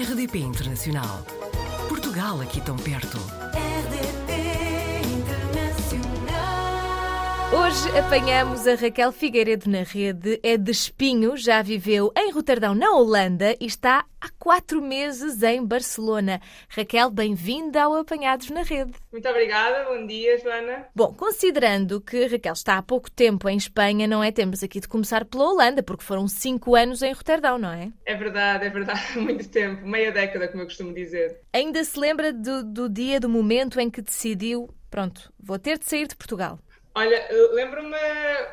RDP Internacional. Portugal aqui tão perto. Hoje apanhamos a Raquel Figueiredo na rede, é de Espinho, já viveu em Roterdão, na Holanda, e está quatro meses em Barcelona. Raquel, bem-vinda ao Apanhados na Rede. Muito obrigada, bom dia, Joana. Bom, considerando que Raquel está há pouco tempo em Espanha, não é? Temos aqui de começar pela Holanda, porque foram cinco anos em Roterdão, não é? É verdade, é verdade, muito tempo, meia década, como eu costumo dizer. Ainda se lembra do, do dia, do momento em que decidiu, pronto, vou ter de sair de Portugal? Olha, lembro-me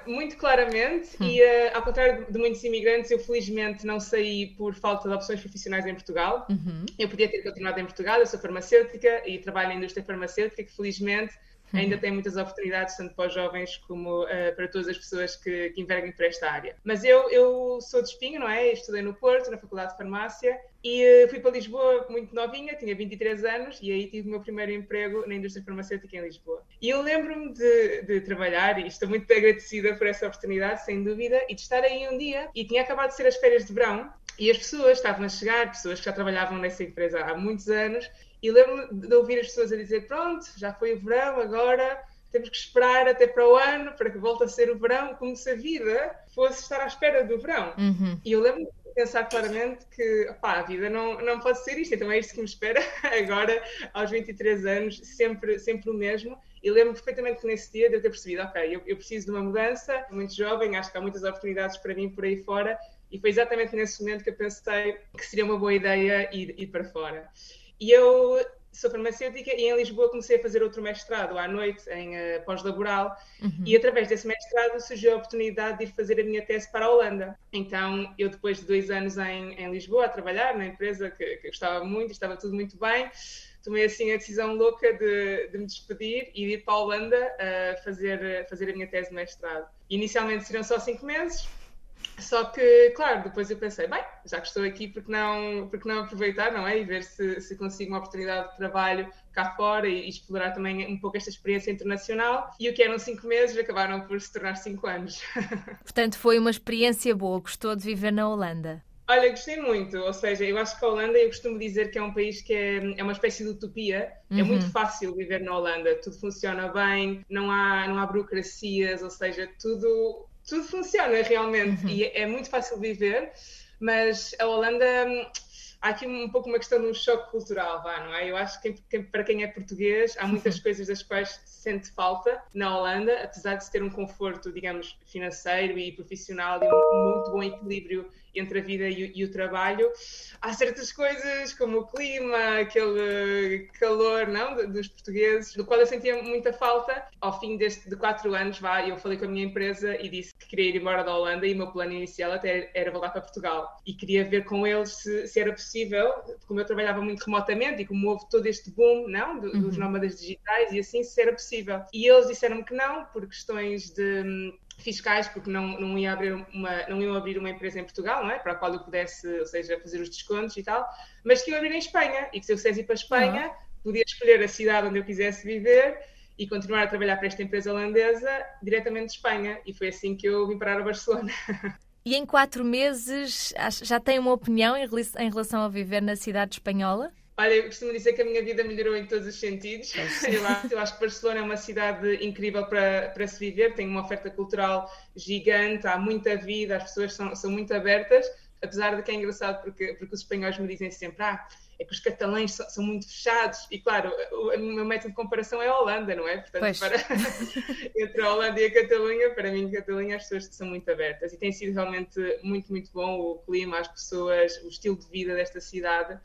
muito claramente, hum. e uh, ao contrário de muitos imigrantes, eu felizmente não saí por falta de opções profissionais em Portugal. Uhum. Eu podia ter continuado em Portugal, eu sou farmacêutica e trabalho na indústria farmacêutica, que felizmente. Ainda tem muitas oportunidades, tanto para os jovens como uh, para todas as pessoas que, que enverguem para esta área. Mas eu, eu sou de Espinho, não é? Estudei no Porto, na Faculdade de Farmácia, e uh, fui para Lisboa muito novinha, tinha 23 anos, e aí tive o meu primeiro emprego na indústria farmacêutica em Lisboa. E eu lembro-me de, de, trabalhar, e estou muito agradecida por essa oportunidade, sem dúvida, e de estar aí um dia, e tinha acabado de ser as férias de verão, e as pessoas estavam a chegar, pessoas que já trabalhavam nessa empresa há muitos anos, e lembro-me de ouvir as pessoas a dizer: Pronto, já foi o verão, agora temos que esperar até para o ano para que volte a ser o verão, como se a vida fosse estar à espera do verão. Uhum. E eu lembro-me de pensar claramente que opá, a vida não, não pode ser isto, então é isto que me espera agora, aos 23 anos, sempre, sempre o mesmo. E lembro perfeitamente que nesse dia de eu ter percebido: ok, eu, eu preciso de uma mudança, muito jovem, acho que há muitas oportunidades para mim por aí fora. E foi exatamente nesse momento que eu pensei que seria uma boa ideia ir, ir para fora. E eu sou farmacêutica e em Lisboa comecei a fazer outro mestrado à noite, em uh, pós-laboral, uhum. e através desse mestrado surgiu a oportunidade de ir fazer a minha tese para a Holanda. Então, eu depois de dois anos em, em Lisboa a trabalhar na empresa que, que gostava muito, estava tudo muito bem, tomei assim a decisão louca de, de me despedir e de ir para a Holanda a fazer, fazer a minha tese de mestrado. Inicialmente seriam só cinco meses, só que, claro, depois eu pensei, bem, já que estou aqui, porque não, porque não aproveitar, não é? E ver se, se consigo uma oportunidade de trabalho cá fora e, e, explorar também um pouco esta experiência internacional. E o que eram cinco meses acabaram por se tornar cinco anos. Portanto, foi uma experiência boa. Gostou de viver na Holanda? Olha, gostei muito. Ou seja, eu acho que a Holanda, eu costumo dizer que é um país que é, é uma espécie de utopia. É uhum. É muito fácil viver na Holanda. Tudo funciona bem, não há, não há burocracias, ou seja, tudo tudo funciona realmente uhum. e é muito fácil viver, mas a Holanda há aqui um pouco uma questão de um choque cultural, vá, não é? Eu acho que, que para quem é português há muitas coisas das quais se sente falta na Holanda, apesar de se ter um conforto, digamos, financeiro e profissional e um muito bom equilíbrio entre a vida e, e, o trabalho, há certas coisas como o clima, aquele calor não, dos portugueses, do qual eu sentia muita falta. Ao fim deste, de quatro anos, vá, eu falei com a minha empresa e disse que queria ir embora da Holanda e o meu plano inicial até era voltar para Portugal. E queria ver com eles se, se era possível, como eu trabalhava muito remotamente e como houve todo este boom não, dos uhum. nómadas digitais e assim, se era possível. E eles disseram-me que não, por questões de fiscais, porque não, não, ia abrir uma, não iam abrir uma empresa em Portugal, não é? Para a qual eu pudesse, ou seja, fazer os descontos e tal, mas que iam abrir em Espanha e que se eu quisesse ir para a Espanha, uhum. podia escolher a cidade onde eu quisesse viver e continuar a trabalhar para esta empresa holandesa diretamente de Espanha. E foi assim que eu vim parar a Barcelona. E em quatro meses já tem uma opinião em relação a viver na cidade espanhola? Olha, eu costumo dizer que a minha vida melhorou em todos os sentidos. Eu acho, eu acho que Barcelona é uma cidade incrível para, para se viver, tem uma oferta cultural gigante, há muita vida, as pessoas são, são muito abertas, apesar de que é engraçado porque, porque os espanhóis me dizem sempre, ah, é que os catalães são, são, muito fechados e claro, o, o, meu método de comparação é a Holanda, não é? Portanto, para, entre a Holanda e a Catalunha, para mim, Catalunha, as pessoas são muito abertas e tem sido realmente muito, muito bom o clima, as pessoas, o estilo de vida desta cidade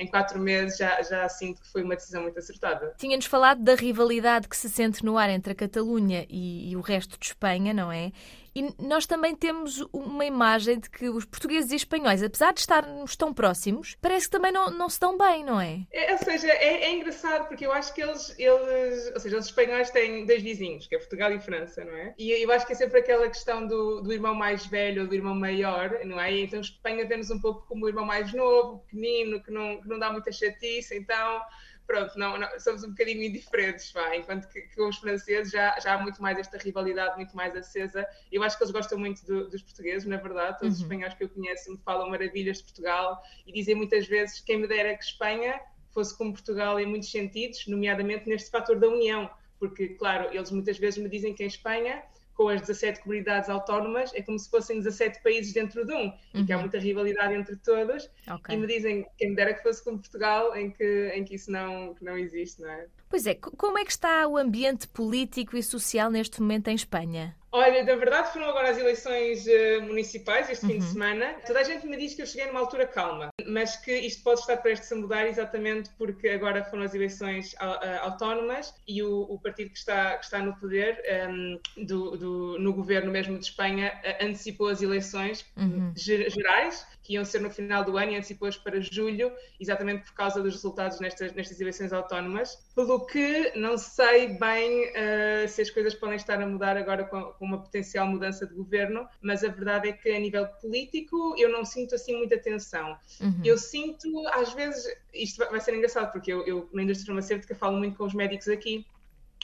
em quatro meses já, já sinto que foi uma decisão muito acertada. Tinha-nos falado da rivalidade que se sente no ar entre a Catalunha e, e o resto de Espanha, não é? E nós também temos uma imagem de que os portugueses e espanhóis, apesar de estarmos tão próximos, parece que também não, não se dão bem, não é? é ou seja, é, é, engraçado porque eu acho que eles, eles, ou seja, os espanhóis têm dois vizinhos, que é Portugal e França, não é? E eu acho que é sempre aquela questão do, do irmão mais velho ou do irmão maior, não é? E então Espanha vemos um pouco como o irmão mais novo, pequenino, que não, que não dá muita chatice, então pronto, não, não, somos um bocadinho indiferentes, vá, enquanto que, que, com os franceses já, já há muito mais esta rivalidade, muito mais acesa. Eu acho que eles gostam muito do, dos portugueses, na verdade, todos uhum. os espanhóis que eu conheço me falam maravilhas de Portugal e dizem muitas vezes quem me dera que Espanha fosse como Portugal em muitos sentidos, nomeadamente neste fator da união, porque, claro, eles muitas vezes me dizem que em Espanha com as 17 comunidades autónomas, é como se fossem 17 países dentro de um, uhum. e que há uhum. muita rivalidade entre todos, okay. e me dizem, quem me dera que fosse como Portugal, em que, em que isso não, não existe, não é? Pois é, como é que está o ambiente político e social neste momento em Espanha? Olha, na verdade foram agora as eleições uh, municipais este uhum. fim de uhum. semana. Toda a gente me diz que eu cheguei numa altura calma, mas que isto pode estar prestes a mudar exatamente porque agora foram as eleições uh, autónomas e o, o, partido que está, que está no poder, um, ehm, do, do, no governo mesmo de Espanha, uh, antecipou as eleições uhum. gerais que iam ser no final do ano e antecipou-as para julho, exatamente por causa dos resultados nestas, nestas eleições autónomas. Pelo que não sei bem uh, se as coisas podem estar a mudar agora com, com, uma potencial mudança de governo, mas a verdade é que a nível político eu não sinto assim muita tensão. Uhum. Eu sinto, às vezes, isto vai ser engraçado, porque eu, eu na indústria farmacêutica falo muito com os médicos aqui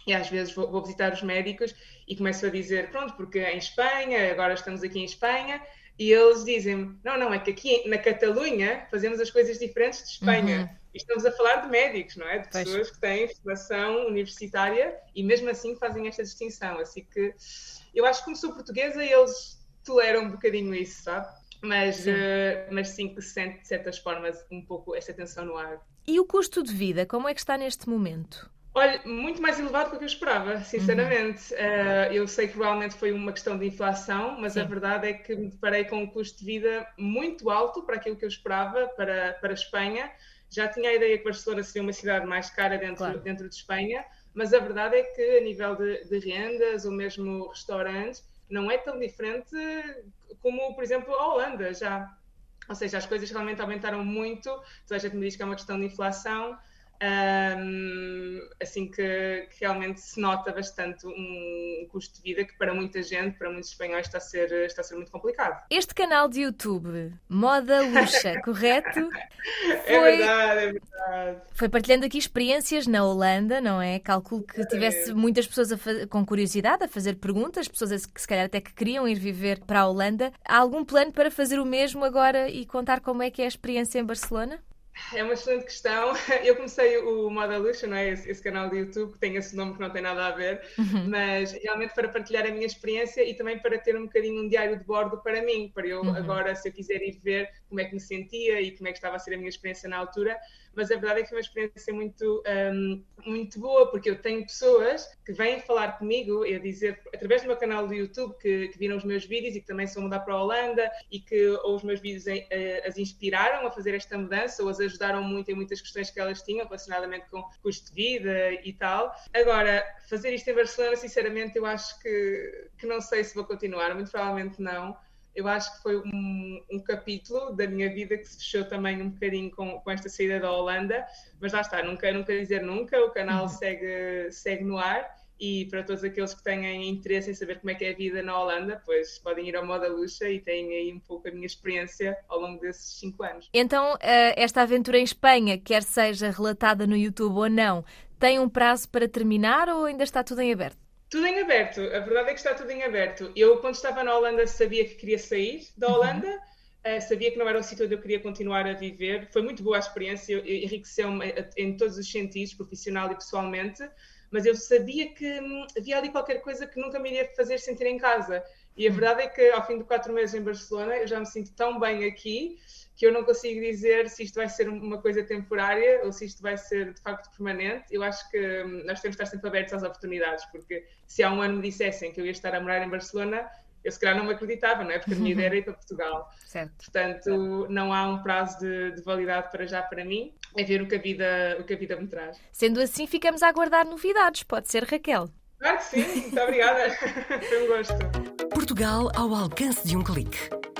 e às vezes vou, vou, visitar os médicos e começo a dizer, pronto, porque em Espanha, agora estamos aqui em Espanha, e eles dizem não, não, é que aqui na Catalunha fazemos as coisas diferentes de Espanha. Uhum. Estamos a falar de médicos, não é? De pessoas pois. que têm formação universitária e mesmo assim fazem esta distinção. Assim que eu acho que como sou portuguesa, eles toleram um bocadinho isso, sabe? Mas sim, uh, mas sim que se sente de certas formas um pouco esta tensão no ar. E o custo de vida, como é que está neste momento? Olha, muito mais elevado do que eu esperava, sinceramente. Uhum. Uh, eu sei que provavelmente foi uma questão de inflação, mas Sim. a verdade é que me deparei com um custo de vida muito alto para aquilo que eu esperava para, para a Espanha. Já tinha a ideia que Barcelona seria uma cidade mais cara dentro, claro. dentro de Espanha, mas a verdade é que a nível de, de rendas ou mesmo restaurantes não é tão diferente como, por exemplo, a Holanda já. Ou seja, as coisas realmente aumentaram muito. Toda a gente me diz que é uma questão de inflação, um, assim que, que, realmente se nota bastante um custo de vida que para muita gente, para muitos espanhóis, está a ser, está a ser muito complicado. Este canal de YouTube, Moda Luxa, correto? É foi, é verdade, é verdade. Foi partilhando aqui experiências na Holanda, não é? Calculo que tivesse muitas pessoas com curiosidade a fazer perguntas, pessoas que se calhar até que queriam ir viver para a Holanda. Há algum plano para fazer o mesmo agora e contar como é que é a experiência em Barcelona? É uma excelente questão. Eu comecei o Moda Luxa, não é? Esse, esse, canal de YouTube que tem esse nome que não tem nada a ver, uhum. mas realmente para partilhar a minha experiência e também para ter um bocadinho um diário de bordo para mim, para eu uhum. agora, se eu quiser ir ver como é que me sentia e como é que estava a ser a minha experiência na altura, mas a verdade é que foi uma experiência muito, um, muito boa, porque eu tenho pessoas que vêm falar comigo e a dizer, através do meu canal do YouTube, que, que viram os meus vídeos e que também são mudar para a Holanda e que ou os meus vídeos eh, as inspiraram a fazer esta mudança ou as ajudaram muito em muitas questões que elas tinham relacionadamente com custo de vida e tal. Agora, fazer isto em Barcelona, sinceramente, eu acho que, que não sei se vou continuar, muito provavelmente não eu acho que foi um, um, capítulo da minha vida que se fechou também um bocadinho com, com esta saída da Holanda, mas lá está, nunca, nunca dizer nunca, o canal uhum. segue, segue no ar e para todos aqueles que têm interesse em saber como é que é a vida na Holanda, pois podem ir ao Moda Luxa e têm aí um pouco a minha experiência ao longo desses cinco anos. Então, eh, esta aventura em Espanha, quer seja relatada no YouTube ou não, tem um prazo para terminar ou ainda está tudo em aberto? Tudo em aberto, a verdade é que está tudo em aberto. Eu, quando estava na Holanda, sabia que queria sair da uhum. Holanda, uhum. uh, sabia que não era um sítio onde eu queria continuar a viver. Foi muito boa a experiência, enriqueceu-me em todos os sentidos, profissional e pessoalmente, mas eu sabia que hum, havia ali qualquer coisa que nunca me iria fazer sentir em casa. E a uhum. verdade é que, ao fim de quatro meses em Barcelona, eu já me sinto tão bem aqui que eu não consigo dizer se isto vai ser uma coisa temporária ou se isto vai ser de facto permanente. Eu acho que hum, nós temos de estar sempre abertos às oportunidades, porque se há um ano me dissessem que eu ia estar a morar em Barcelona, eu se calhar não me acreditava, não é? Porque a minha ideia era ir para Portugal. Certo. Portanto, não há um prazo de, de, validade para já para mim, é ver o que, a vida, o que a vida me traz. Sendo assim, ficamos a aguardar novidades, pode ser Raquel. Claro que sim, muito obrigada. Foi um gosto. Portugal ao alcance de um clique